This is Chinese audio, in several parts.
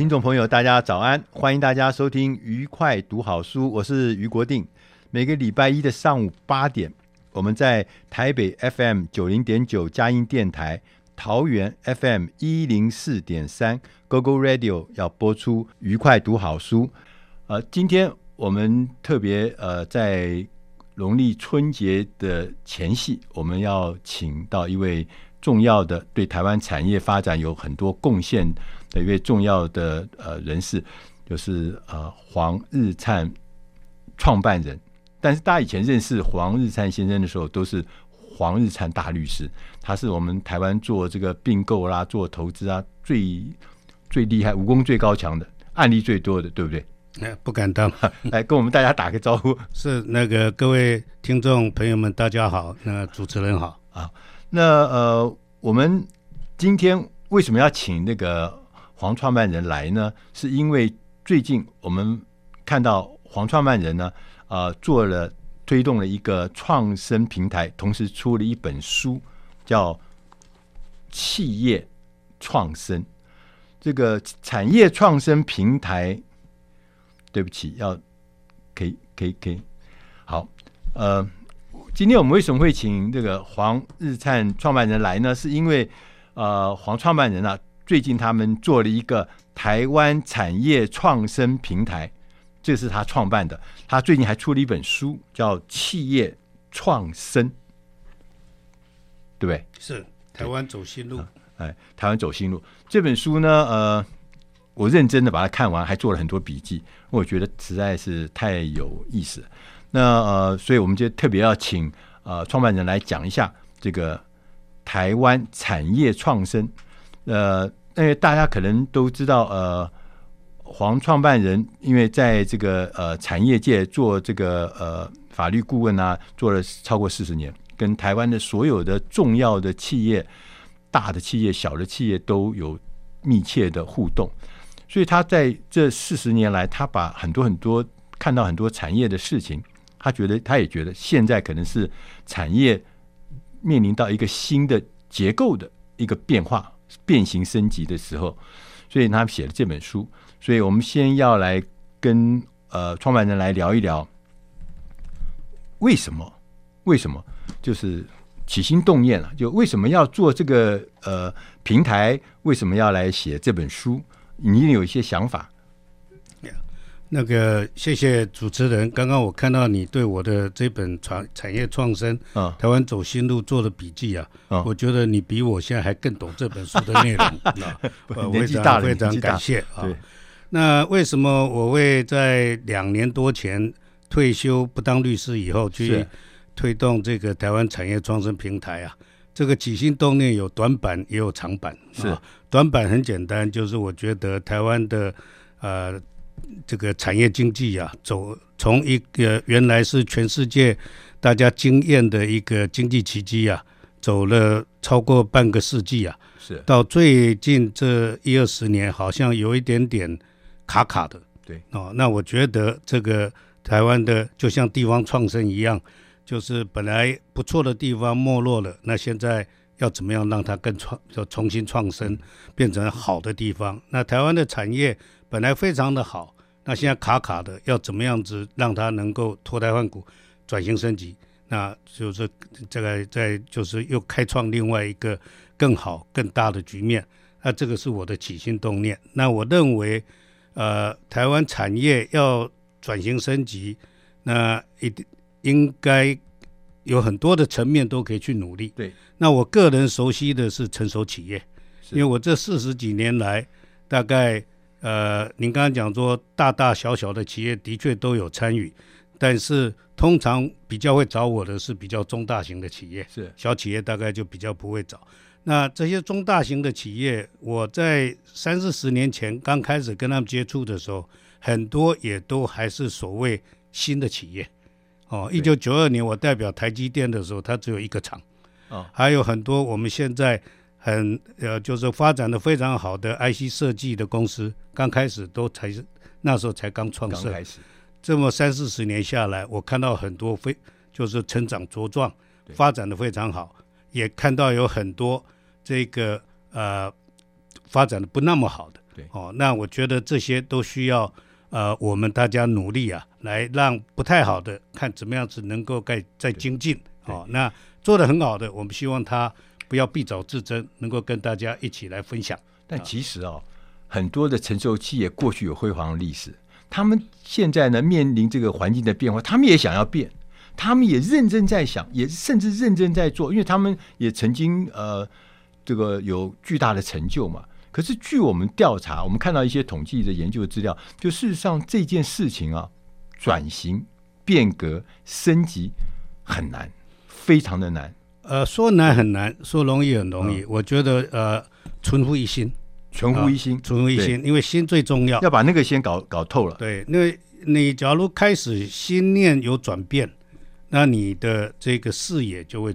听众朋友，大家早安！欢迎大家收听《愉快读好书》，我是于国定。每个礼拜一的上午八点，我们在台北 FM 九零点九佳音电台、桃园 FM 一零四点三 GoGo Radio 要播出《愉快读好书》。呃，今天我们特别呃，在农历春节的前夕，我们要请到一位重要的对台湾产业发展有很多贡献的一位重要的呃人士，就是呃黄日灿创办人。但是大家以前认识黄日灿先生的时候，都是黄日灿大律师，他是我们台湾做这个并购啦、做投资啊最最厉害、武功最高强的案例最多的，对不对？那，不敢当。来 跟我们大家打个招呼。是那个各位听众朋友们，大家好。那主持人好啊。那呃，我们今天为什么要请那个？黄创办人来呢，是因为最近我们看到黄创办人呢，呃，做了推动了一个创生平台，同时出了一本书，叫《企业创生》。这个产业创生平台，对不起，要可以可以可以，好，呃，今天我们为什么会请这个黄日灿创办人来呢？是因为呃，黄创办人啊。最近他们做了一个台湾产业创生平台，这是他创办的。他最近还出了一本书，叫《企业创生》，对不对？是台湾走新路。哎，台湾走新路这本书呢，呃，我认真的把它看完，还做了很多笔记，我觉得实在是太有意思。那呃，所以我们就特别要请呃创办人来讲一下这个台湾产业创生，呃。因为大家可能都知道，呃，黄创办人因为在这个呃产业界做这个呃法律顾问啊，做了超过四十年，跟台湾的所有的重要的企业、大的企业、小的企业都有密切的互动，所以他在这四十年来，他把很多很多看到很多产业的事情，他觉得他也觉得现在可能是产业面临到一个新的结构的一个变化。变形升级的时候，所以他写了这本书。所以我们先要来跟呃创办人来聊一聊，为什么？为什么？就是起心动念了，就为什么要做这个呃平台？为什么要来写这本书？你一定有一些想法。那个，谢谢主持人。刚刚我看到你对我的这本产产业创生啊，台湾走新路做的笔记啊，啊，我觉得你比我现在还更懂这本书的内容。年纪大了，非常感谢啊。那为什么我会在两年多前退休不当律师以后去推动这个台湾产业创生平台啊？这个起心动念有短板也有长板。是，啊，短板很简单，就是我觉得台湾的呃。这个产业经济啊，走从一个原来是全世界大家惊艳的一个经济奇迹啊，走了超过半个世纪啊，是到最近这一二十年，好像有一点点卡卡的。对哦，那我觉得这个台湾的就像地方创生一样，就是本来不错的地方没落了，那现在要怎么样让它更创，要重新创生，变成好的地方？那台湾的产业。本来非常的好，那现在卡卡的，要怎么样子让它能够脱胎换骨、转型升级？那就是这个在就是又开创另外一个更好、更大的局面。那这个是我的起心动念。那我认为，呃，台湾产业要转型升级，那一定应该有很多的层面都可以去努力。对。那我个人熟悉的是成熟企业，因为我这四十几年来大概。呃，您刚刚讲说大大小小的企业的确都有参与，但是通常比较会找我的是比较中大型的企业，是小企业大概就比较不会找。那这些中大型的企业，我在三四十年前刚开始跟他们接触的时候，很多也都还是所谓新的企业。哦，一九九二年我代表台积电的时候，它只有一个厂。哦，还有很多我们现在很呃，就是发展的非常好的 IC 设计的公司，刚开始都才是那时候才刚创设。开始。这么三四十年下来，我看到很多非就是成长茁壮，发展的非常好。也看到有很多这个呃发展的不那么好的，对哦，那我觉得这些都需要呃我们大家努力啊，来让不太好的看怎么样子能够再再精进哦。那做的很好的，我们希望他不要必早自珍，能够跟大家一起来分享。但其实哦，很多的成熟企业过去有辉煌的历史，他们现在呢面临这个环境的变化，他们也想要变。他们也认真在想，也甚至认真在做，因为他们也曾经呃，这个有巨大的成就嘛。可是据我们调查，我们看到一些统计的研究资料，就事实上这件事情啊，转型、变革、升级很难，非常的难。呃，说难很难，说容易很容易。嗯、我觉得呃，存乎一心，存乎一心，呃、存乎一心，因为心最重要，要把那个先搞搞透了。对，因为你假如开始心念有转变。那你的这个视野就会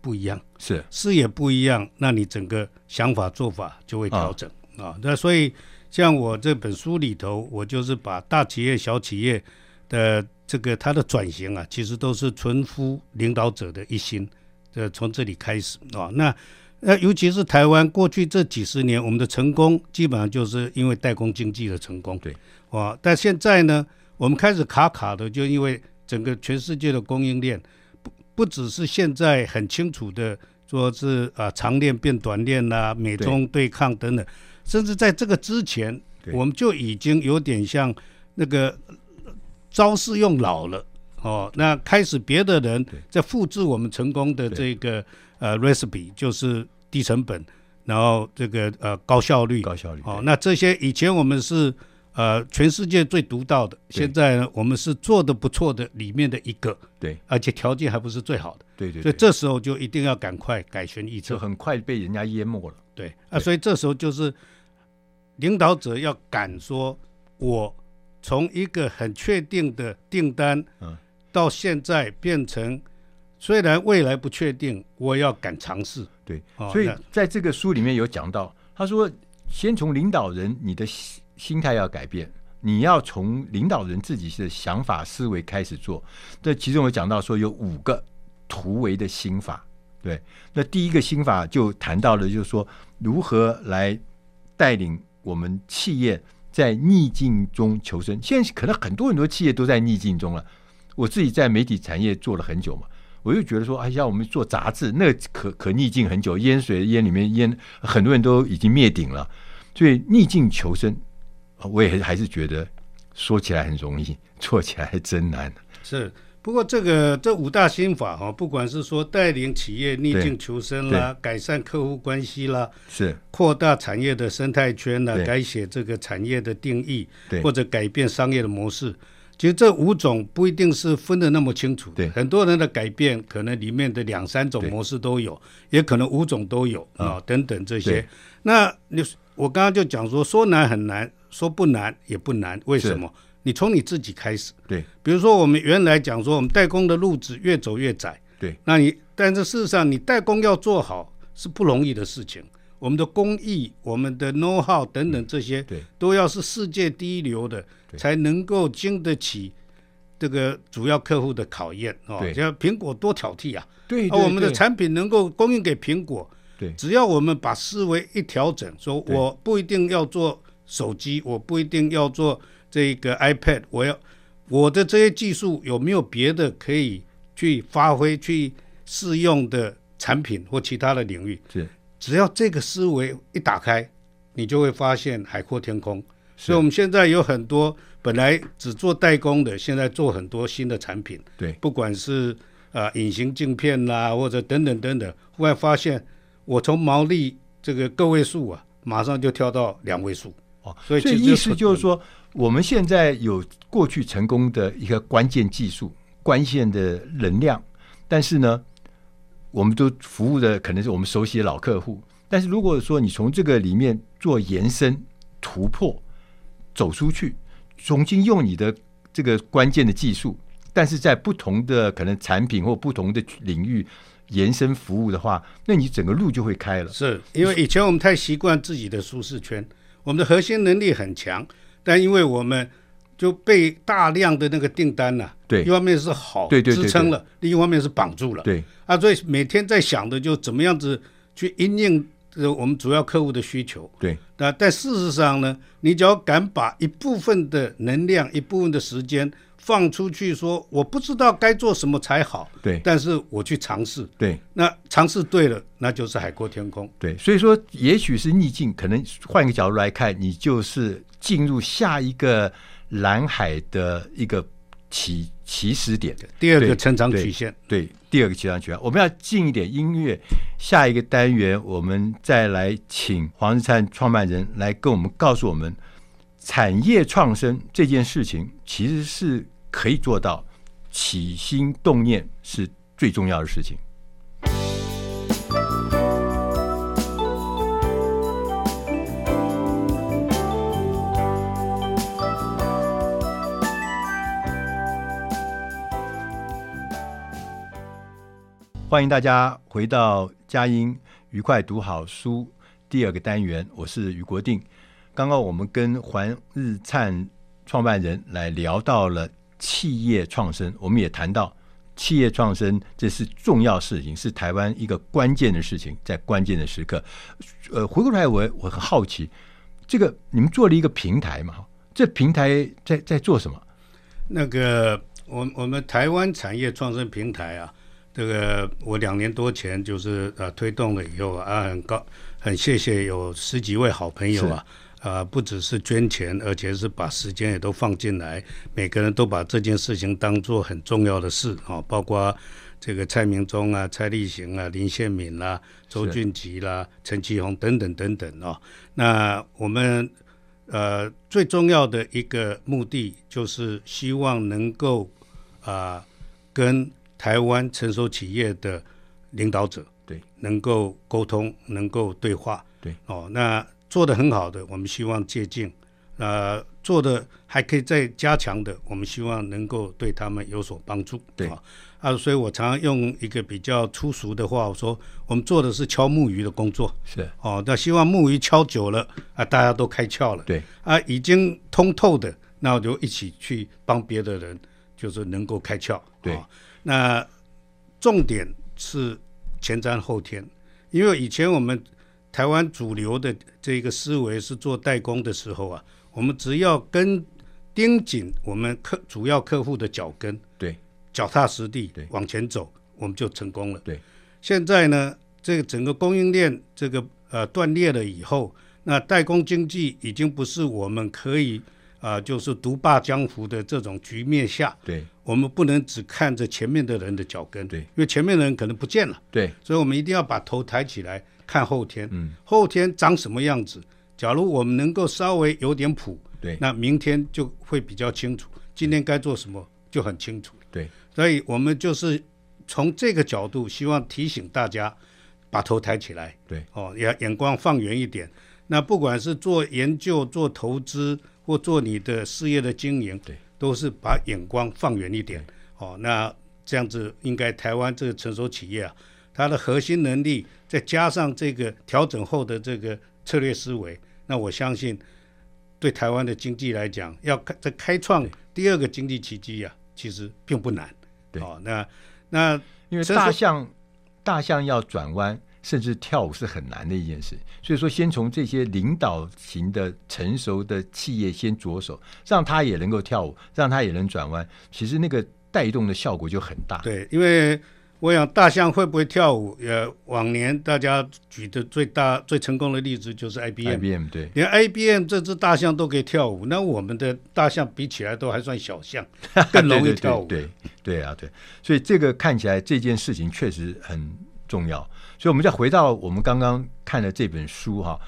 不一样，是视野不一样，那你整个想法做法就会调整啊。那所以像我这本书里头，我就是把大企业、小企业的这个它的转型啊，其实都是存乎领导者的一心，这从这里开始啊。那那尤其是台湾过去这几十年，我们的成功基本上就是因为代工经济的成功，对啊。但现在呢，我们开始卡卡的，就因为。整个全世界的供应链，不不只是现在很清楚的说是啊长链变短链啦、啊，美中对抗等等，甚至在这个之前，我们就已经有点像那个招式用老了哦。那开始别的人在复制我们成功的这个呃 recipe，就是低成本，然后这个呃高效率，高效率哦。那这些以前我们是。呃，全世界最独到的，现在呢，我们是做的不错的里面的一个，对，而且条件还不是最好的，对对，所以这时候就一定要赶快改弦易辙，就很快被人家淹没了，对。啊，所以这时候就是领导者要敢说，我从一个很确定的订单，嗯，到现在变成虽然未来不确定，我要敢尝试，对，所以在这个书里面有讲到，他说先从领导人你的。心态要改变，你要从领导人自己的想法思维开始做。这其中我讲到说有五个突围的心法，对。那第一个心法就谈到了，就是说如何来带领我们企业在逆境中求生。现在可能很多很多企业都在逆境中了。我自己在媒体产业做了很久嘛，我又觉得说，哎呀，我们做杂志那可可逆境很久，淹水淹里面淹，很多人都已经灭顶了。所以逆境求生。我也还是觉得说起来很容易，做起来还真难。是，不过这个这五大心法哈，不管是说带领企业逆境求生啦，改善客户关系啦，是扩大产业的生态圈啦，改写这个产业的定义，或者改变商业的模式。其实这五种不一定是分的那么清楚。对，很多人的改变可能里面的两三种模式都有，也可能五种都有啊、嗯，等等这些。那你我刚刚就讲说，说难很难。说不难也不难，为什么？你从你自己开始。对，比如说我们原来讲说，我们代工的路子越走越窄。对，那你但是事实上，你代工要做好是不容易的事情。我们的工艺、我们的 know how 等等这些，对，都要是世界第一流的，才能够经得起这个主要客户的考验哦。像苹果多挑剔啊！对，而我们的产品能够供应给苹果，对，只要我们把思维一调整，说我不一定要做。手机我不一定要做这个 iPad，我要我的这些技术有没有别的可以去发挥、去试用的产品或其他的领域？是，只要这个思维一打开，你就会发现海阔天空。所以我们现在有很多本来只做代工的，现在做很多新的产品。对，不管是啊、呃、隐形镜片啦，或者等等等等，忽然发现我从毛利这个个位数啊，马上就跳到两位数。所以，所以意思就是说，我们现在有过去成功的一个关键技术、关键的能量，但是呢，我们都服务的可能是我们熟悉的老客户，但是如果说你从这个里面做延伸、突破、走出去，重新用你的这个关键的技术，但是在不同的可能产品或不同的领域延伸服务的话，那你整个路就会开了。是因为以前我们太习惯自己的舒适圈，我们的核心能力很强，但因为我们就被大量的那个订单呢、啊，对，一方面是好支撑了，另一方面是绑住了，对。啊，所以每天在想的就怎么样子去应应我们主要客户的需求，对，那但事实上呢，你只要敢把一部分的能量、一部分的时间放出去，说我不知道该做什么才好，对，但是我去尝试，对，那尝试对了，那就是海阔天空，对，所以说也许是逆境，可能换一个角度来看，你就是进入下一个。蓝海的一个起起始点，第二个成长曲线，对，对，第二个成长曲线，我们要进一点音乐。下一个单元，我们再来请黄日灿创办人来跟我们告诉我们，产业创生这件事情其实是可以做到，起心动念是最重要的事情。欢迎大家回到佳音愉快读好书第二个单元，我是余国定。刚刚我们跟环日灿创办人来聊到了企业创生，我们也谈到企业创生这是重要事情，是台湾一个关键的事情，在关键的时刻。呃，回过头来我我很好奇，这个你们做了一个平台嘛？这平台在在做什么？那个，我我们台湾产业创生平台啊。这个我两年多前就是呃推动了以后啊，很高很谢谢有十几位好朋友啊，啊不只是捐钱，而且是把时间也都放进来，每个人都把这件事情当做很重要的事啊，包括这个蔡明忠啊、蔡立行啊、林宪敏啦、周俊吉啦、陈其宏等等等等哦。那我们呃最重要的一个目的就是希望能够啊跟台湾成熟企业的领导者，对，能够沟通，能够对话，对，哦，那做的很好的，我们希望借鉴，呃，做的还可以再加强的，我们希望能够对他们有所帮助，对，啊，所以我常常用一个比较粗俗的话，我说我们做的是敲木鱼的工作，是，哦，那希望木鱼敲久了啊，大家都开窍了，对，啊，已经通透的，那我就一起去帮别的人，就是能够开窍，对。哦那重点是前瞻后天，因为以前我们台湾主流的这个思维是做代工的时候啊，我们只要跟盯紧我们客主要客户的脚跟，对，脚踏实地，对，往前走，我们就成功了。对，现在呢，这个整个供应链这个呃断裂了以后，那代工经济已经不是我们可以。啊、呃，就是独霸江湖的这种局面下，对，我们不能只看着前面的人的脚跟，对，因为前面的人可能不见了，对，所以我们一定要把头抬起来看后天，嗯，后天长什么样子？假如我们能够稍微有点谱，对，那明天就会比较清楚，今天该做什么就很清楚，对，所以我们就是从这个角度，希望提醒大家把头抬起来，对，哦，眼眼光放远一点。那不管是做研究、做投资。或做你的事业的经营，对，都是把眼光放远一点，哦，那这样子应该台湾这个成熟企业啊，它的核心能力再加上这个调整后的这个策略思维，那我相信对台湾的经济来讲，要开在开创第二个经济奇迹啊，其实并不难，对，哦，那那因为大象大象要转弯。甚至跳舞是很难的一件事，所以说先从这些领导型的成熟的企业先着手，让他也能够跳舞，让他也能转弯，其实那个带动的效果就很大。对，因为我想大象会不会跳舞，呃，往年大家举的最大最成功的例子就是 IBM。IBM 对，连 IBM 这只大象都可以跳舞，那我们的大象比起来都还算小象，更容易跳舞。对，对啊，对，所以这个看起来这件事情确实很重要。所以，我们再回到我们刚刚看的这本书哈，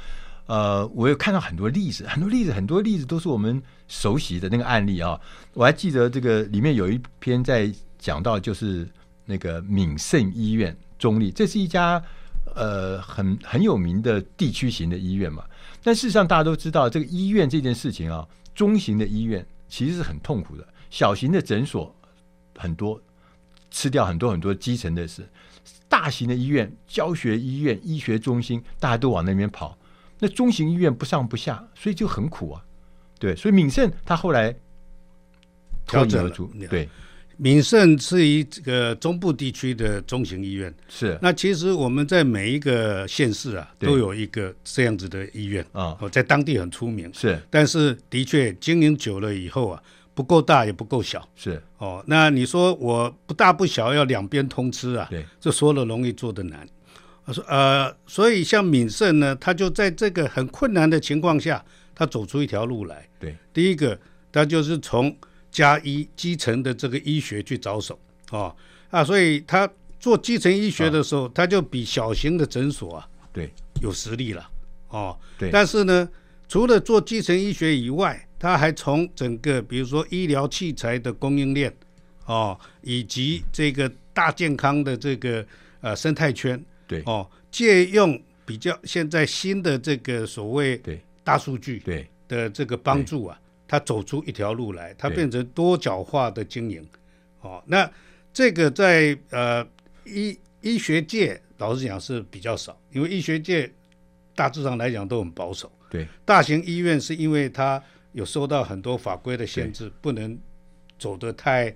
呃，我有看到很多例子，很多例子，很多例子都是我们熟悉的那个案例啊。我还记得这个里面有一篇在讲到，就是那个敏盛医院中立，这是一家呃很很有名的地区型的医院嘛。但事实上，大家都知道这个医院这件事情啊，中型的医院其实是很痛苦的，小型的诊所很多，吃掉很多很多基层的事。大型的医院、教学医院、医学中心，大家都往那边跑。那中型医院不上不下，所以就很苦啊。对，所以敏盛他后来调整了。对，敏盛是一个中部地区的中型医院。是。那其实我们在每一个县市啊，都有一个这样子的医院啊，哦，在当地很出名。是。但是的确经营久了以后啊。不够大也不够小，是哦。那你说我不大不小，要两边通吃啊？对，这说了容易做的难。他说呃，所以像敏盛呢，他就在这个很困难的情况下，他走出一条路来。对，第一个他就是从加医基层的这个医学去着手哦啊，所以他做基层医学的时候，哦，他就比小型的诊所啊，对，有实力了哦。对，但是呢，除了做基层医学以外，他还从整个，比如说医疗器材的供应链，哦，以及这个大健康的这个呃生态圈，对，哦，借用比较现在新的这个所谓对。大数据对。的这个帮助啊，它走出一条路来，它变成多角化的经营，哦，那这个在呃医医学界老实讲是比较少，因为医学界大致上来讲都很保守，对，大型医院是因为它。有受到很多法规的限制，不能走得太、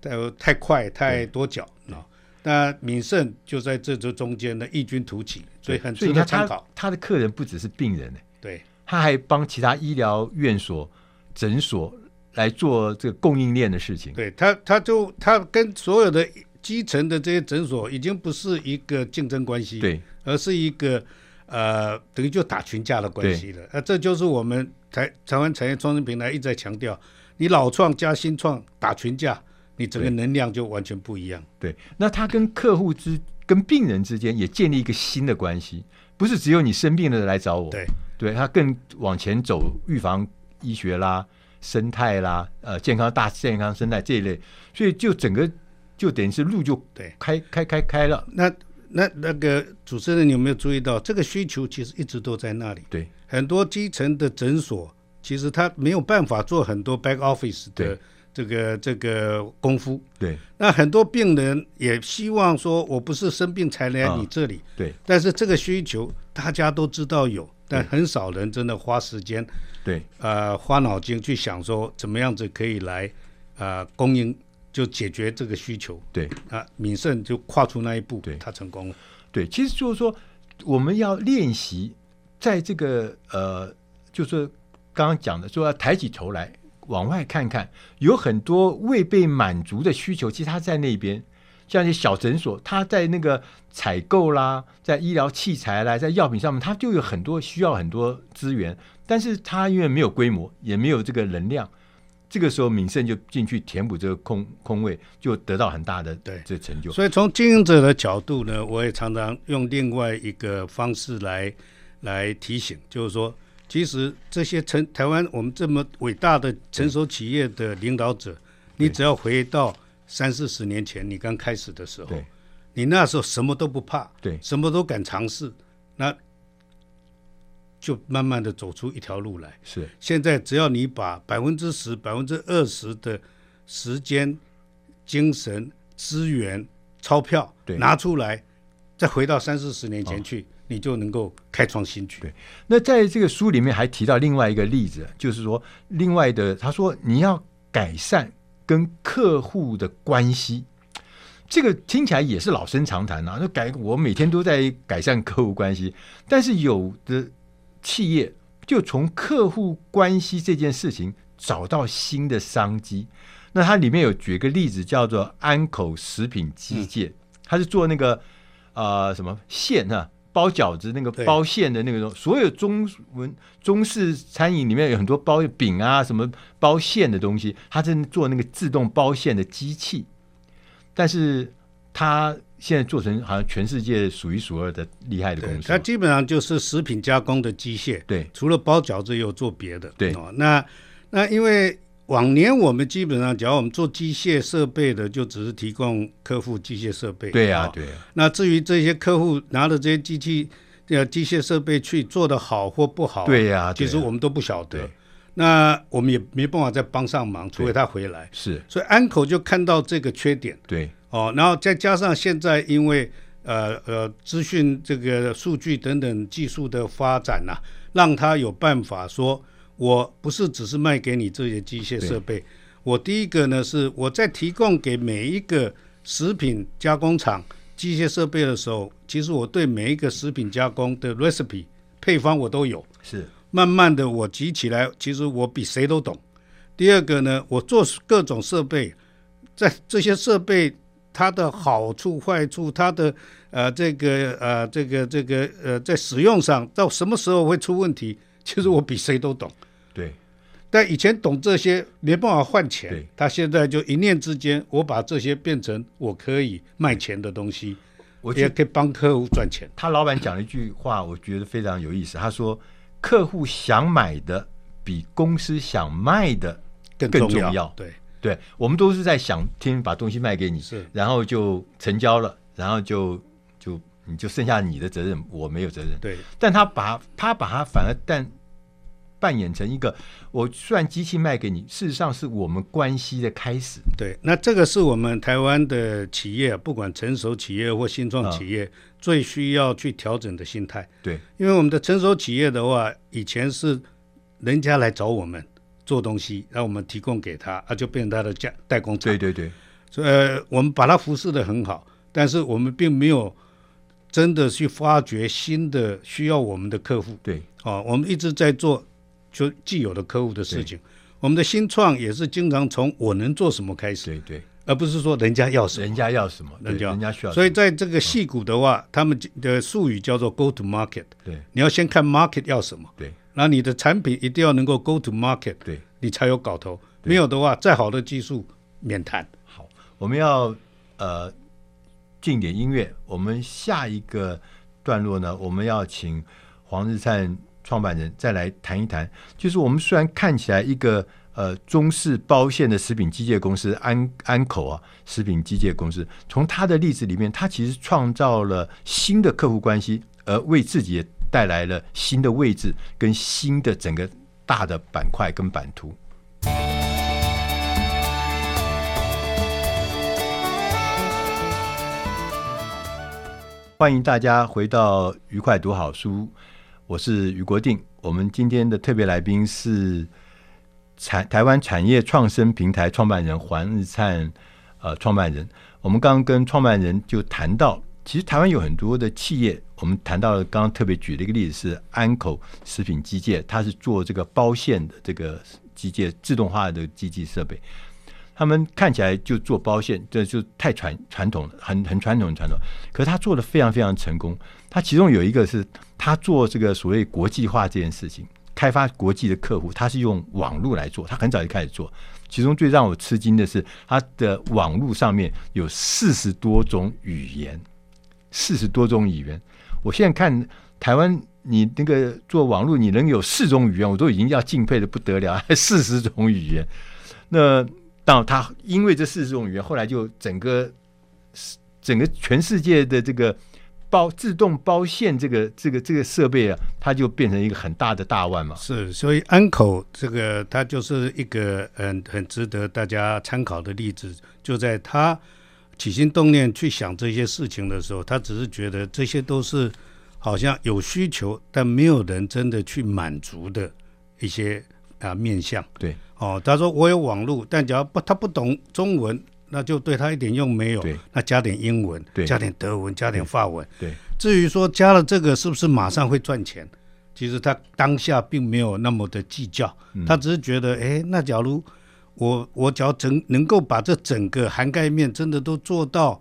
太太快、太多脚啊。那敏盛就在这这中间呢，异军突起，所以很值得参考。他，他的客人不只是病人呢，对，他还帮其他医疗院所、诊所来做这个供应链的事情。对他，他就他跟所有的基层的这些诊所已经不是一个竞争关系，对，而是一个呃，等于就打群架的关系了。那这就是我们。台台湾产业创新平台一直在强调，你老创加新创打群架，你整个能量就完全不一样。对，对，那他跟客户之跟病人之间也建立一个新的关系，不是只有你生病了来找我。对，对他更往前走，预防医学啦、生态啦、呃健康大健康生态这一类，所以就整个就等于是路就对开开开开了。那那那个主持人，你有没有注意到这个需求其实一直都在那里？对。很多基层的诊所，其实他没有办法做很多 back office 的这个这个功夫。对，那很多病人也希望说，我不是生病才来你这里。啊、对，但是这个需求大家都知道有，但很少人真的花时间。对，呃，花脑筋去想说怎么样子可以来呃供应，就解决这个需求。对，啊，敏盛就跨出那一步，对，他成功了。对，其实就是说我们要练习。在这个呃，就是刚刚讲的，说要抬起头来往外看看，有很多未被满足的需求，其实他在那边，像一些小诊所，他在那个采购啦，在医疗器材啦，在药品上面，他就有很多需要很多资源，但是他因为没有规模，也没有这个能量，这个时候敏盛就进去填补这个空空位，就得到很大的对这成就。所以从经营者的角度呢，我也常常用另外一个方式来。来提醒，就是说，其实这些成台湾我们这么伟大的成熟企业的领导者，你只要回到三四十年前你刚开始的时候，你那时候什么都不怕，对，什么都敢尝试，那就慢慢的走出一条路来。是，现在只要你把百分之十、百分之二十的时间、精神、资源、钞票拿出来，再回到三四十年前去。哦你就能够开创新局。对，那在这个书里面还提到另外一个例子，就是说，另外的他说你要改善跟客户的关系，这个听起来也是老生常谈啊。那改我每天都在改善客户关系，但是有的企业就从客户关系这件事情找到新的商机。那它里面有举个例子，叫做安口食品机械，它是做那个啊、呃、什么馅啊。包饺子那个包馅的那个东，所有中文中式餐饮里面有很多包饼啊，什么包馅的东西，它正做那个自动包馅的机器，但是他现在做成好像全世界数一数二的厉害的公司。它基本上就是食品加工的机械。对，除了包饺子，也有做别的。对，哦，那那因为往年我们基本上，只要我们做机械设备的，就只是提供客户机械设备。对呀、啊，对、啊。那至于这些客户拿着这些机器、呃机械设备去做的好或不好，对呀、啊，其实我们都不晓得。那我们也没办法再帮上忙，除非他回来。是。所以安口就看到这个缺点。对。哦，然后再加上现在因为呃呃资讯这个数据等等技术的发展呐、啊，让他有办法说。我不是只是卖给你这些机械设备，我第一个呢是我在提供给每一个食品加工厂机械设备的时候，其实我对每一个食品加工的 recipe 配方我都有。是，慢慢的我集起来，其实我比谁都懂。第二个呢，我做各种设备，在这些设备它的好处坏处，它的呃这个呃这个这个呃在使用上到什么时候会出问题？其实我比谁都懂，对。但以前懂这些没办法换钱，他现在就一念之间，我把这些变成我可以卖钱的东西，我也可以帮客户赚钱。他老板讲了一句话，我觉得非常有意思。他说：“客户想买的比公司想卖的更重要。”更重要。对对，我们都是在想听把东西卖给你，是，然后就成交了，然后就就。你就剩下你的责任，我没有责任。对，但他把他把他反而但扮演成一个，我虽然机器卖给你，事实上是我们关系的开始。对，那这个是我们台湾的企业，不管成熟企业或新创企业，最需要去调整的心态。对，因为我们的成熟企业的话，以前是人家来找我们做东西，然后我们提供给他，啊，就变成他的代代工厂。对对对，所以呃，我们把它服侍的很好，但是我们并没有。真的去发掘新的需要我们的客户，对，啊，我们一直在做就既有的客户的事情。我们的新创也是经常从我能做什么开始，对对，而不是说人家要什么，人家要什么，人家人家需要。所以在这个矽谷的话，他们的术语叫做 “go to market”，对，你要先看 market 要什么，对，然后你的产品一定要能够 go to market，对，你才有搞头。没有的话，再好的技术免谈。好，我们要呃。进点音乐，我们下一个段落呢，我们要请黄日灿创办人再来谈一谈。就是我们虽然看起来一个呃中式包线的食品机械公司安安口啊，食品机械公司，从他的例子里面，他其实创造了新的客户关系，而为自己也带来了新的位置跟新的整个大的板块跟版图。欢迎大家回到愉快读好书，我是于国定。我们今天的特别来宾是产台湾产业创生平台创办人黄日灿，呃，创办人。我们刚刚跟创办人就谈到，其实台湾有很多的企业，我们谈到刚刚特别举了一个例子是安口食品机械，它是做这个包线的这个机械自动化的机器设备。他们看起来就做包线，这就太传传统了，很很传统的传统。可是他做的非常非常成功。他其中有一个是他做这个所谓国际化这件事情，开发国际的客户，他是用网络来做。他很早就开始做。其中最让我吃惊的是，他的网络上面有四十多种语言，四十多种语言。我现在看台湾，你那个做网络，你能有四种语言，我都已经要敬佩的不得了。还 四十种语言，那。当他因为这四十种语言，后来就整个整个全世界的这个包自动包线这个这个这个设备啊，它就变成一个很大的大腕嘛。是，所以安口这个它就是一个很很值得大家参考的例子。就在它起心动念去想这些事情的时候，他只是觉得这些都是好像有需求，但没有人真的去满足的一些啊面向。对。哦，他说我有网络，但只要不他不懂中文，那就对他一点用没有。对，那加点英文，对，加点德文，加点法文。对，至于说加了这个是不是马上会赚钱，其实他当下并没有那么的计较，嗯、他只是觉得，哎，那假如我我只要整能够把这整个涵盖面真的都做到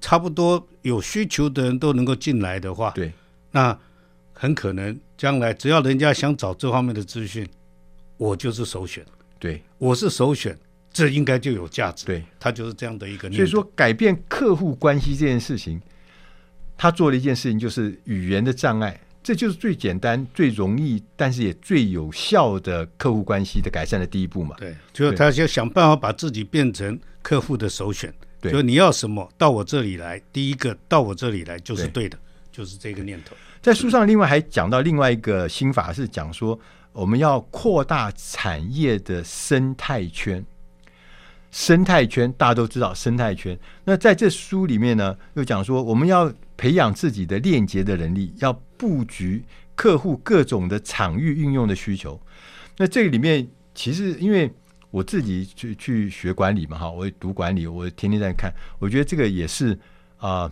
差不多有需求的人都能够进来的话，对，那很可能将来只要人家想找这方面的资讯。我就是首选，对，我是首选，这应该就有价值。对，他就是这样的一个。所以说，改变客户关系这件事情，他做了一件事情，就是语言的障碍，这就是最简单、最容易，但是也最有效的客户关系的改善的第一步嘛。对，就是他就想办法把自己变成客户的首选。对，就你要什么，到我这里来，第一个到我这里来就是对的，对就是这个念头。在书上另外还讲到另外一个心法，是讲说我们要扩大产业的生态圈。生态圈大家都知道，生态圈。那在这书里面呢，又讲说我们要培养自己的链接的能力，要布局客户各种的场域运用的需求。那这个里面，其实因为我自己去去学管理嘛，哈，我读管理，我天天在看，我觉得这个也是啊、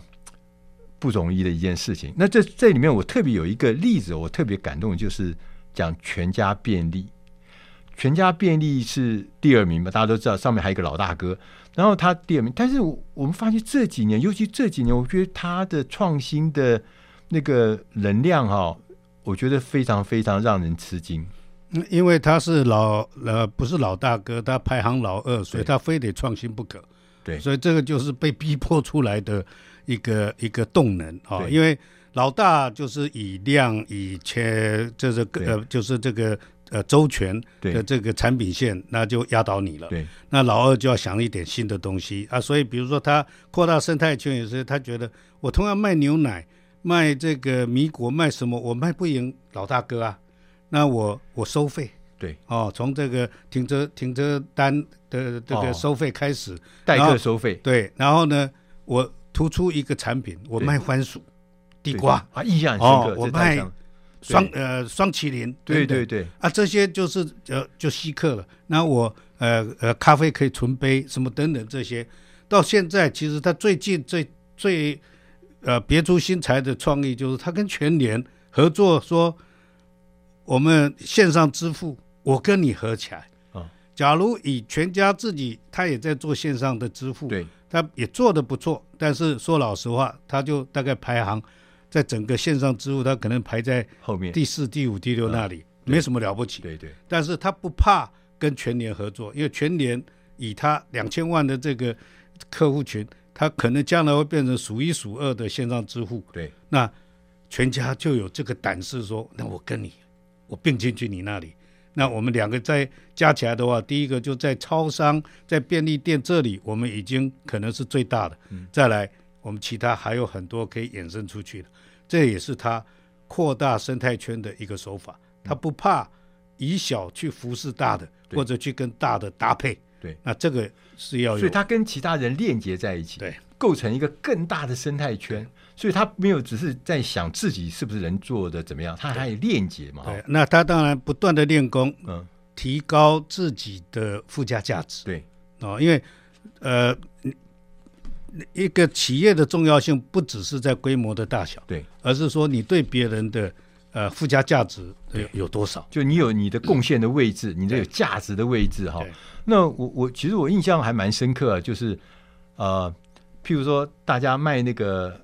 不容易的一件事情。那这这里面，我特别有一个例子，我特别感动，就是讲全家便利。全家便利是第二名嘛？大家都知道，上面还有一个老大哥，然后他第二名。但是我们发现这几年，尤其这几年，我觉得他的创新的那个能量哈、哦，我觉得非常非常让人吃惊。因为他是老呃不是老大哥，他排行老二，所以他非得创新不可。对，所以这个就是被逼迫出来的一个一个动能啊、哦。因为老大就是以量以切，就是呃就是这个。呃，周全的这个产品线，那就压倒你了。对，那老二就要想一点新的东西啊。所以，比如说他扩大生态圈，也是他觉得我同样卖牛奶、卖这个米果、卖什么，我卖不赢老大哥啊。那我我收费，对哦，从这个停车停车单的这个收费开始，代客收费。对，然后呢，我突出一个产品，我卖番薯、地瓜啊，印象很深刻。哦、我卖。双呃双麒麟，对对对啊，这些就是呃就稀客了。那我呃呃咖啡可以纯杯什么等等这些，到现在其实他最近最最呃别出心裁的创意就是他跟全联合作说，我们线上支付，我跟你合起来啊。假如以全家自己，他也在做线上的支付，对，他也做的不错，但是说老实话，他就大概排行。在整个线上支付，他可能排在后面第四、第五、第六那里，没什么了不起。对对。但是他不怕跟全联合作，因为全联以他两千万的这个客户群，他可能将来会变成数一数二的线上支付。对。那全家就有这个胆识说，那我跟你，我并进去你那里，那我们两个再加起来的话，第一个就在超商、在便利店这里，我们已经可能是最大的。嗯。再来，我们其他还有很多可以衍生出去的。这也是他扩大生态圈的一个手法，他不怕以小去服侍大的，或者去跟大的搭配。对，那这个是要有，所以他跟其他人链接在一起，对，构成一个更大的生态圈。所以他没有只是在想自己是不是能做的怎么样，他还有链接嘛。对，那他当然不断的练功，嗯，提高自己的附加价值。对，哦，因为呃。一个企业的重要性不只是在规模的大小，对，而是说你对别人的呃附加价值有有多少？就你有你的贡献的位置，嗯、你这有价值的位置哈。那我我其实我印象还蛮深刻，就是呃，譬如说大家卖那个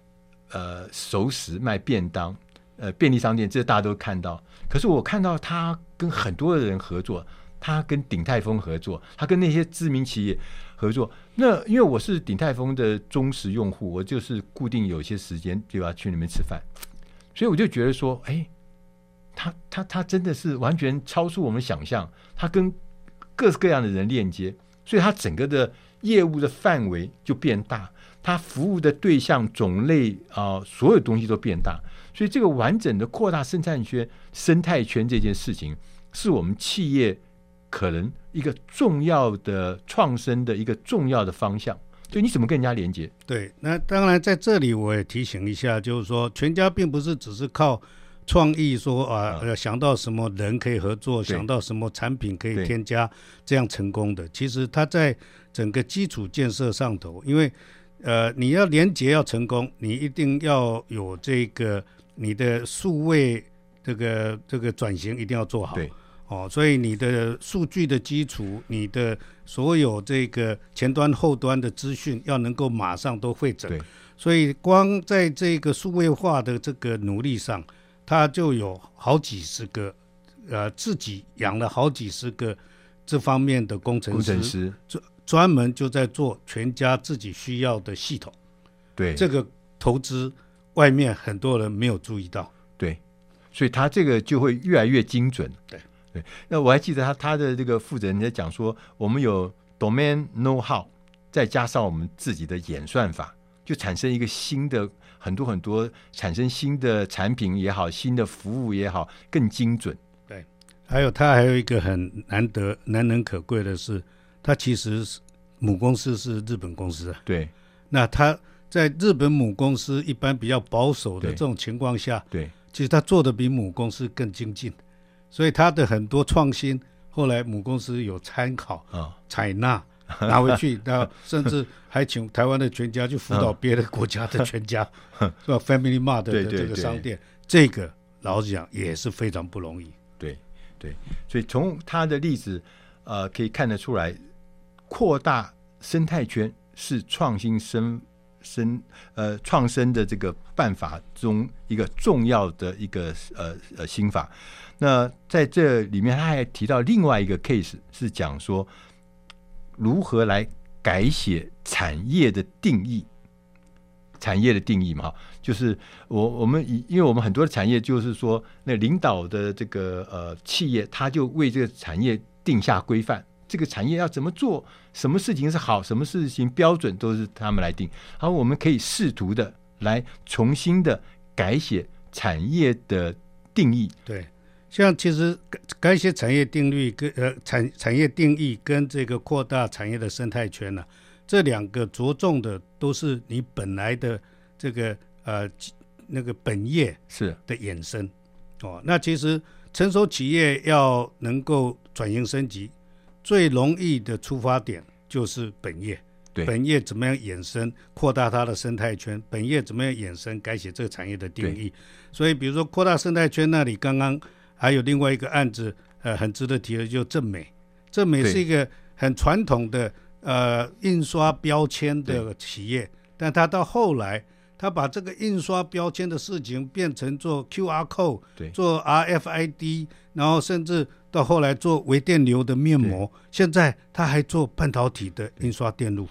呃熟食、卖便当，呃便利商店，这大家都看到。可是我看到他跟很多的人合作，他跟鼎泰丰合作，他跟那些知名企业。合作，那因为我是鼎泰丰的忠实用户，我就是固定有些时间对吧去那边吃饭，所以我就觉得说，哎，他他他真的是完全超出我们想象，他跟各式各样的人链接，所以他整个的业务的范围就变大，他服务的对象种类啊、所有东西都变大，所以这个完整的扩大生态圈、生态圈这件事情，是我们企业。可能一个重要的创生的一个重要的方向，就你怎么跟人家连接？对，那当然在这里我也提醒一下，就是说全家并不是只是靠创意说啊，呃，想到什么人可以合作，想到什么产品可以添加，这样成功的。其实它在整个基础建设上头，因为呃，你要连接要成功，你一定要有这个你的数位这个这个转型一定要做好。对。哦，所以你的数据的基础，你的所有这个前端后端的资讯要能够马上都会诊。对。所以光在这个数位化的这个努力上，他就有好几十个，呃，自己养了好几十个这方面的工程师，工程师专专门就在做全家自己需要的系统。对。这个投资外面很多人没有注意到。对。所以他这个就会越来越精准。对对，那我还记得他他的这个负责人在讲说，我们有 domain know how，再加上我们自己的演算法，就产生一个新的很多很多，产生新的产品也好，新的服务也好，更精准。对，还有它还有一个很难得、难能可贵的是，它其实是母公司是日本公司啊。对，那它在日本母公司一般比较保守的这种情况下，对，其实它做的比母公司更精进，所以它的很多创新，后来母公司有参考啊，采纳。拿回去，然后甚至还请台湾的全家去辅导别的国家的全家，是吧？Family Mart 的这个商店，这个老实讲也是非常不容易。对对，所以从他的例子，呃，可以看得出来，扩大生态圈是创新生生呃创生的这个办法中一个重要的一个呃呃心法。那在这里面，他还提到另外一个 case 是讲说。如何来改写产业的定义？产业的定义嘛，就是我我们以，因为我们很多的产业就是说，那领导的这个呃企业，他就为这个产业定下规范，这个产业要怎么做，什么事情是好，什么事情标准都是他们来定。好我们可以试图的来重新的改写产业的定义。对。像其实改改写产业定律跟呃产产业定义跟这个扩大产业的生态圈呢、啊，这两个着重的都是你本来的这个呃那个本业是的衍生哦。那其实成熟企业要能够转型升级，最容易的出发点就是本业。对，本业怎么样衍生扩大它的生态圈？本业怎么样衍生改写这个产业的定义？所以比如说扩大生态圈那里刚刚。还有另外一个案子，呃，很值得提的，就正美。正美是一个很传统的呃印刷标签的企业，但他到后来，他把这个印刷标签的事情变成做 QR code，做 RFID，然后甚至到后来做微电流的面膜，现在他还做半导体的印刷电路。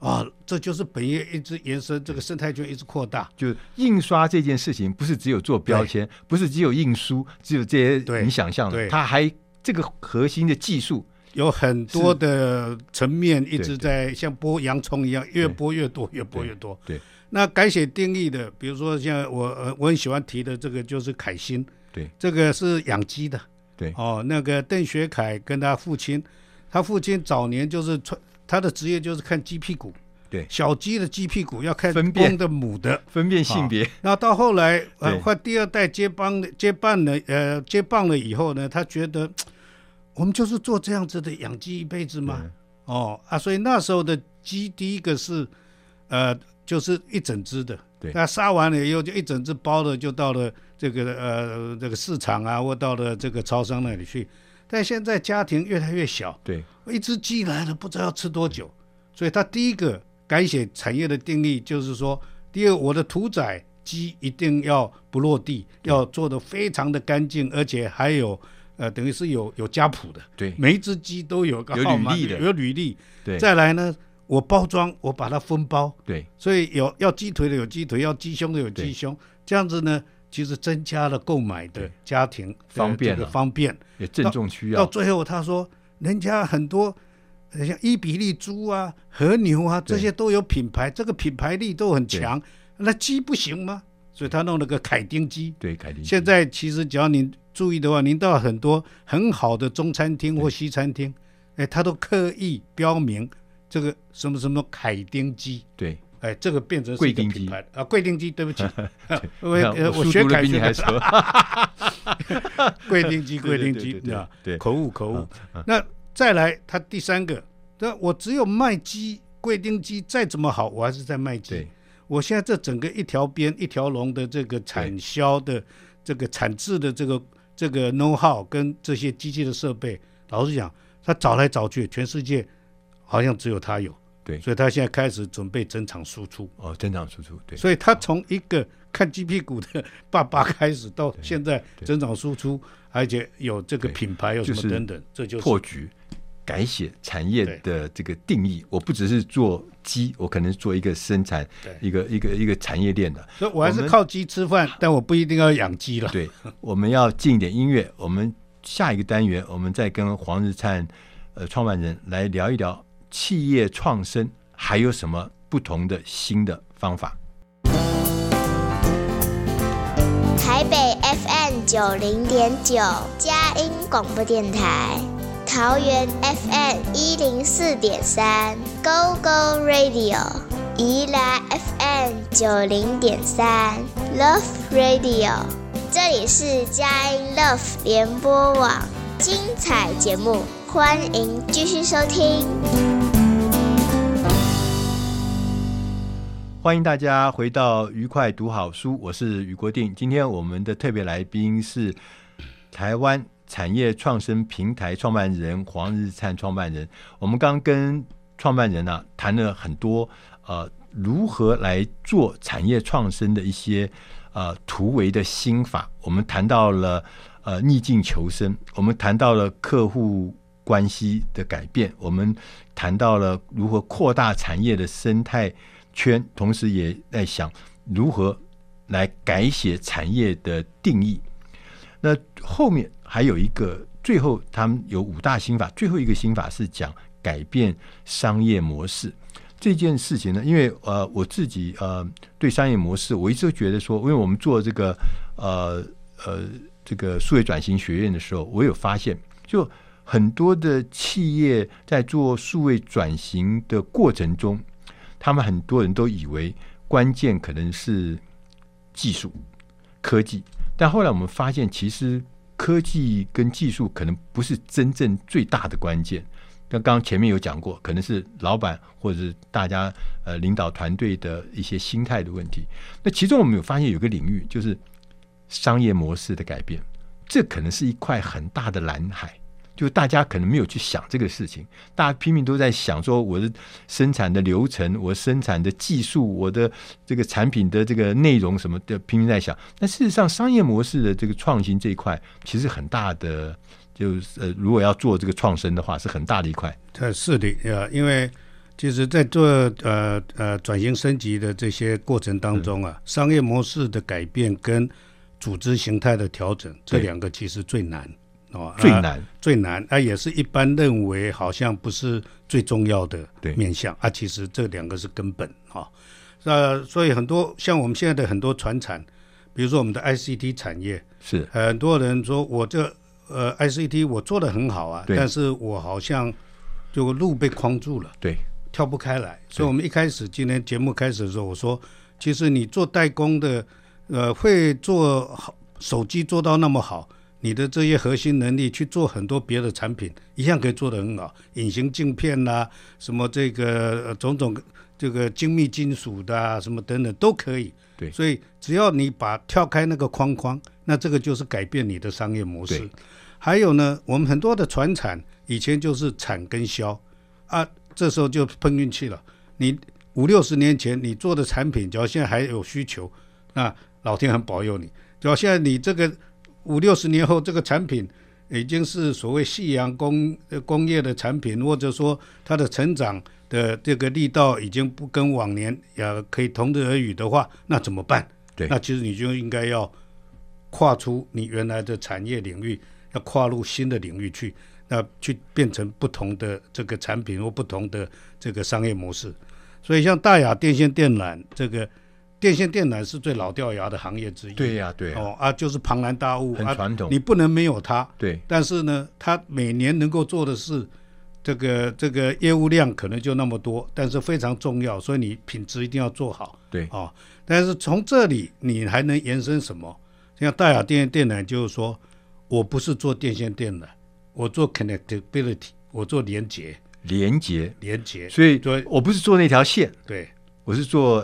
啊、哦，这就是本业一直延伸，这个生态圈一直扩大。就印刷这件事情，不是只有做标签，不是只有印书，只有这些你想象的，它还这个核心的技术有很多的层面一直在像剥洋葱一样，越剥越多，越剥越多。对，对。那改写定义的，比如说像我呃我很喜欢提的这个就是凯新，对，这个是养鸡的，对。哦，那个邓学凯跟他父亲，他父亲早年就是传。他的职业就是看鸡屁股，对，小鸡的鸡屁股要看公的母的，分辨性别。那到后来，呃，换第二代接棒接棒了，呃，接棒了以后呢，他觉得我们就是做这样子的养鸡一辈子嘛，哦啊，所以那时候的鸡第一个是，呃，就是一整只的，对，那杀完了以后就一整只包的就到了这个呃这个市场啊，或到了这个超商那里去。但现在家庭越来越小，对，一只鸡来了不知道要吃多久，所以他第一个改写产业的定义就是说，第二，我的屠宰鸡一定要不落地，要做的非常的干净，而且还有呃，等于是有有家谱的，对，每一只鸡都有个号码，有履历的，有履历，对，再来呢，我包装我把它分包，对，所以有要鸡腿的有鸡腿，要鸡胸的有鸡胸，这样子呢。其实增加了购买的家庭方便，方便也正中需要。到最后他说，人家很多像伊比利猪啊、和牛啊这些都有品牌，这个品牌力都很强。那鸡不行吗？所以他弄了个凯丁鸡。对，凯丁。现在其实只要您注意的话，您到很多很好的中餐厅或西餐厅，哎，他都刻意标明这个什么什么凯丁鸡。对。哎，这个变成是一个品牌。啊，贵定机，对不起，我我学凯西还说，贵定机，贵定机，对吧？对，口误口误。那再来，他第三个，那我只有卖鸡，贵定鸡再怎么好，我还是在卖鸡。我现在这整个一条边一条龙的这个产销的这个产制的这个这个 know how 跟这些机器的设备，老实讲，他找来找去，全世界好像只有他有。对，所以他现在开始准备增长输出哦，增长输出。对，所以他从一个看鸡屁股的爸爸开始，到现在增长输出，而且有这个品牌，有什么等等，这就是破局，改写产业的这个定义。我不只是做鸡，我可能是做一个生产一个一个一个产业链的。所以我还是靠鸡吃饭，但我不一定要养鸡了。对，我们要进一点音乐。我们下一个单元，我们再跟黄日灿呃创办人来聊一聊企业创生还有什么不同的新的方法。台北 FM 九零点九佳音广播电台，桃园 FM 一零四点三 Go Go Radio，宜兰 FM 九零点三 Love Radio，这里是佳音 Love 联播网，精彩节目，欢迎继续收听。欢迎大家回到愉快读好书，我是余国定。今天我们的特别来宾是台湾产业创生平台创办人黄日灿创办人。我们刚跟创办人呢、啊、谈了很多呃如何来做产业创生的一些呃突围的心法。我们谈到了呃逆境求生，我们谈到了客户关系的改变，我们谈到了如何扩大产业的生态。圈，同时也在想如何来改写产业的定义。那后面还有一个，最后他们有五大心法，最后一个心法是讲改变商业模式这件事情呢。因为呃，我自己呃对商业模式，我一直都觉得说，因为我们做这个呃呃这个数位转型学院的时候，我有发现，就很多的企业在做数位转型的过程中。他们很多人都以为关键可能是技术、科技，但后来我们发现，其实科技跟技术可能不是真正最大的关键。那刚刚前面有讲过，可能是老板或者是大家呃领导团队的一些心态的问题。那其中我们有发现有个领域，就是商业模式的改变，这可能是一块很大的蓝海。就大家可能没有去想这个事情，大家拼命都在想说我的生产的流程、我生产的技术、我的这个产品的这个内容什么的，拼命在想。但事实上，商业模式的这个创新这一块，其实很大的，就是呃，如果要做这个创新的话，是很大的一块。它是的，呃，因为其实，在做呃呃转型升级的这些过程当中啊，商业模式的改变跟组织形态的调整，这两个其实最难。哦，最难、啊、最难，啊，也是一般认为好像不是最重要的面向啊。其实这两个是根本啊。那所以很多像我们现在的很多传产，比如说我们的 ICT 产业，是很多人说我这呃 ICT 我做的很好啊，但是我好像就路被框住了，对，跳不开来。所以我们一开始今天节目开始的时候，我说其实你做代工的，呃，会做好手机做到那么好。你的这些核心能力去做很多别的产品，一样可以做得很好。隐形镜片呐、啊，什么这个种种这个精密金属的啊，什么等等都可以。对，所以只要你把跳开那个框框，那这个就是改变你的商业模式。还有呢，我们很多的船产以前就是产跟销啊，这时候就碰运气了。你五六十年前你做的产品，只要现在还有需求，那老天很保佑你。只要现在你这个。五六十年后，这个产品已经是所谓夕阳工工业的产品，或者说它的成长的这个力道已经不跟往年也可以同日而语的话，那怎么办？对，那其实你就应该要跨出你原来的产业领域，要跨入新的领域去，那去变成不同的这个产品或不同的这个商业模式。所以像大亚电线电缆这个。电线电缆是最老掉牙的行业之一。对呀、啊，对哦啊，就是庞然大物，很传统、啊，你不能没有它。对，但是呢，它每年能够做的事，这个这个业务量可能就那么多，但是非常重要，所以你品质一定要做好。对，哦，但是从这里你还能延伸什么？像大亚电线电缆就是说，我不是做电线电缆，我做 connectability，我做连接，连接，连接。所以，对，我不是做那条线，对，我是做。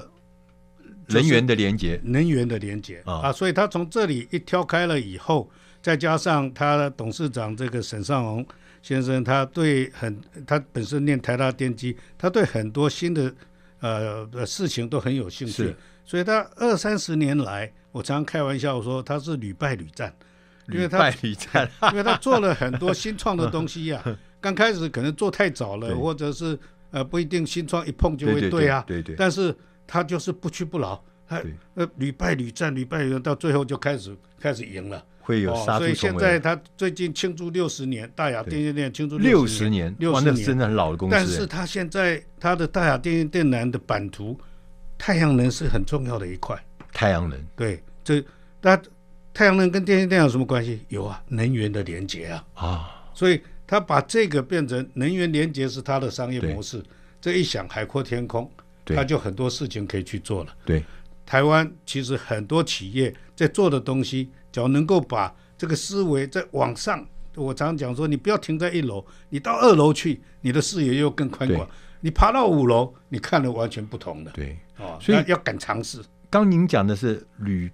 能源的连接，能源的连接、哦、啊，所以他从这里一挑开了以后，再加上他董事长这个沈尚荣先生，他对很他本身念台大电机，他对很多新的呃的事情都很有兴趣，所以他二三十年来，我常常开玩笑说他是屡败屡战，因为他屡战，因为他做了很多新创的东西呀、啊。刚开始可能做太早了，或者是呃不一定新创一碰就会对啊，对对，对对。但是他就是不屈不挠，他呃屡败屡战，屡败屡战，到最后就开始开始赢了。会有杀、哦、所以现在他最近庆祝六十年，大雅电信电庆祝六十年，六十年，那真的很老的公司。但是他现在他的大雅电信电缆的版图，太阳能是很重要的一块。太阳能，对，这那太阳能跟电信电缆有什么关系？有啊，能源的连接啊。啊，所以他把这个变成能源连接是他的商业模式。这一想海阔天空，他就很多事情可以去做了。对，台湾其实很多企业在做的东西。只要能够把这个思维再往上，我常常讲说，你不要停在一楼，你到二楼去，你的视野又更宽广。你爬到五楼，你看了完全不同的。对，哦，所以要敢尝试。刚您讲的是屡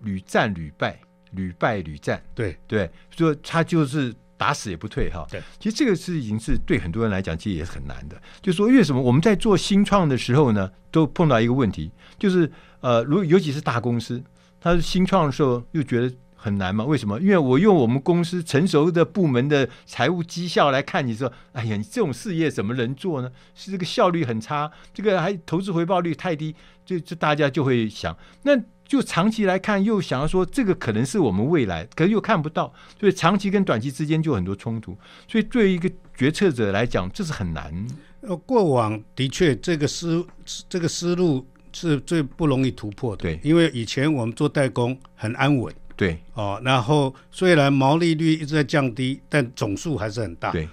屡战屡败，屡败屡战。对对，所以他就是打死也不退哈。对，其实这个事情是对很多人来讲，其实也是很难的。就是说为什么我们在做新创的时候呢，都碰到一个问题，就是呃，如尤其是大公司。它是新创的时候又觉得很难嘛？为什么？因为我用我们公司成熟的部门的财务绩效来看，你说，哎呀，你这种事业怎么能做呢？是这个效率很差，这个还投资回报率太低，就就大家就会想，那就长期来看又想要说这个可能是我们未来，可是又看不到，所以长期跟短期之间就很多冲突。所以对于一个决策者来讲，这是很难。呃，过往的确这个思这个思路。是最不容易突破的，对，因为以前我们做代工很安稳，对，哦，然后虽然毛利率一直在降低，但总数还是很大，对。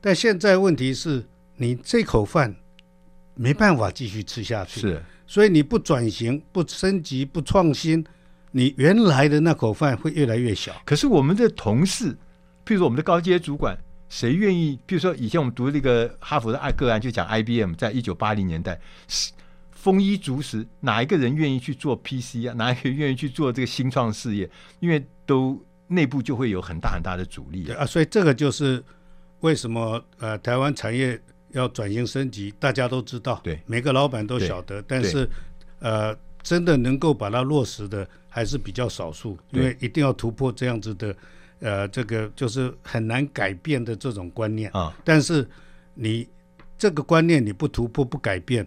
但现在问题是你这口饭没办法继续吃下去，是，所以你不转型、不升级、不创新，你原来的那口饭会越来越小。可是我们的同事，譬如说我们的高阶主管，谁愿意？譬如说以前我们读那个哈佛的爱个案，就讲 IBM 在一九八零年代是。丰衣足食，哪一个人愿意去做 PC 啊？哪一个人愿意去做这个新创事业？因为都内部就会有很大很大的阻力啊。所以这个就是为什么呃台湾产业要转型升级，大家都知道，对，每个老板都晓得，但是呃真的能够把它落实的还是比较少数，因为一定要突破这样子的呃这个就是很难改变的这种观念。啊。但是你这个观念你不突破不改变。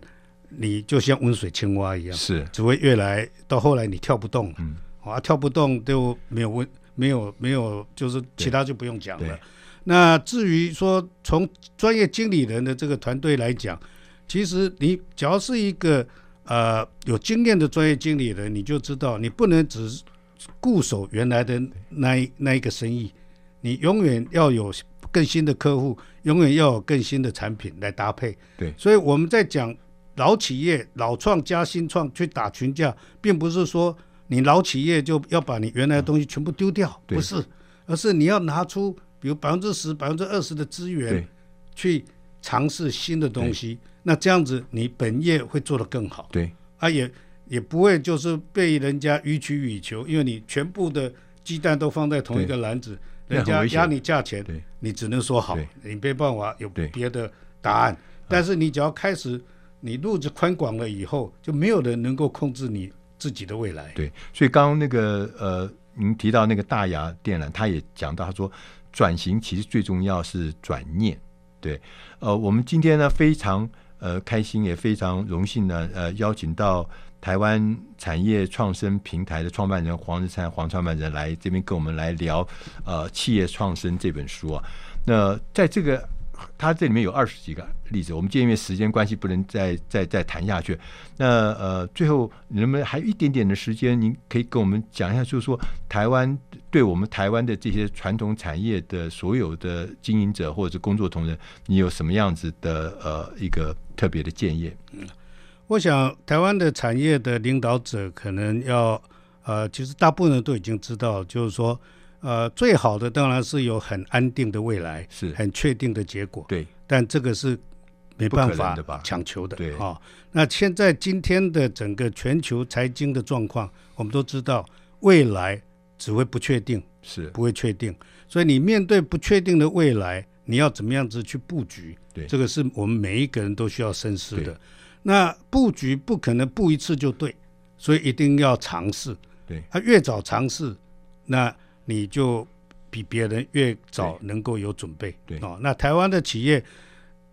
你就像温水青蛙一样，是。只会越来到后来你跳不动，嗯，啊，跳不动就没有温，没有没有，就是其他就不用讲了。那至于说从专业经理人的这个团队来讲，其实你只要是一个呃有经验的专业经理人，你就知道你不能只固守原来的那一那一个生意，你永远要有更新的客户，永远要有更新的产品来搭配。对，所以我们在讲。老企业老创加新创去打群架，并不是说你老企业就要把你原来的东西全部丢掉，嗯、不是，而是你要拿出比如百分之十、百分之二十的资源去尝试新的东西。那这样子你本业会做得更好。对，啊也也不会就是被人家予取予求，因为你全部的鸡蛋都放在同一个篮子，人家压你价钱，你只能说好，你没办法有别的答案。但是你只要开始。你路子宽广了以后，就没有人能够控制你自己的未来。对，所以刚刚那个呃，您提到那个大亚电缆，他也讲到，他说转型其实最重要是转念。对，呃，我们今天呢非常呃开心，也非常荣幸呢，呃，邀请到台湾产业创生平台的创办人黄日灿黄创办人来这边跟我们来聊呃企业创生这本书啊。那在这个。他这里面有二十几个例子，我们今天因为时间关系不能再再再谈下去。那呃，最后能不能还有一点点的时间，您可以跟我们讲一下，就是说台湾对我们台湾的这些传统产业的所有的经营者或者是工作同仁，你有什么样子的呃一个特别的建议？嗯，我想台湾的产业的领导者可能要呃，其实大部分人都已经知道，就是说。呃，最好的当然是有很安定的未来，是很确定的结果。对，但这个是没办法强求的。对啊、哦，那现在今天的整个全球财经的状况，我们都知道，未来只会不确定，是不会确定。所以你面对不确定的未来，你要怎么样子去布局？对，这个是我们每一个人都需要深思的。那布局不可能布一次就对，所以一定要尝试。对，他、啊、越早尝试，那。你就比别人越早能够有准备。对哦，那台湾的企业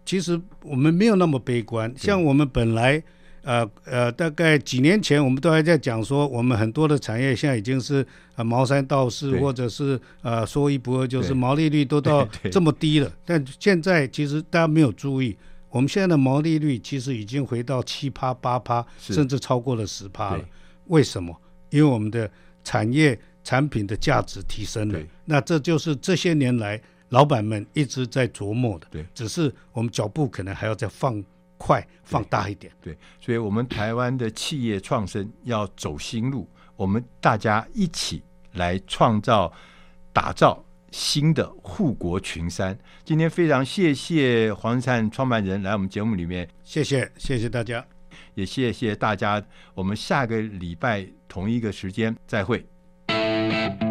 其实我们没有那么悲观，像我们本来。呃呃，大概几年前，我们都还在讲说，我们很多的产业现在已经是呃茅山道士，或者是呃说一不二，就是毛利率都到 这么低了。但现在其实大家没有注意，我们现在的毛利率其实已经回到七趴八趴，甚至超过了十趴了。为什么？因为我们的产业产品的价值提升了。那这就是这些年来老板们一直在琢磨的。对，只是我们脚步可能还要再放。快放大一点，对，对，所以，我们台湾的企业创生要走新路，我们大家一起来创造、打造新的护国群山。今天非常谢谢黄日灿创办人来我们节目里面，谢谢，谢谢大家，也谢谢大家。我们下个礼拜同一个时间再会。Thank you.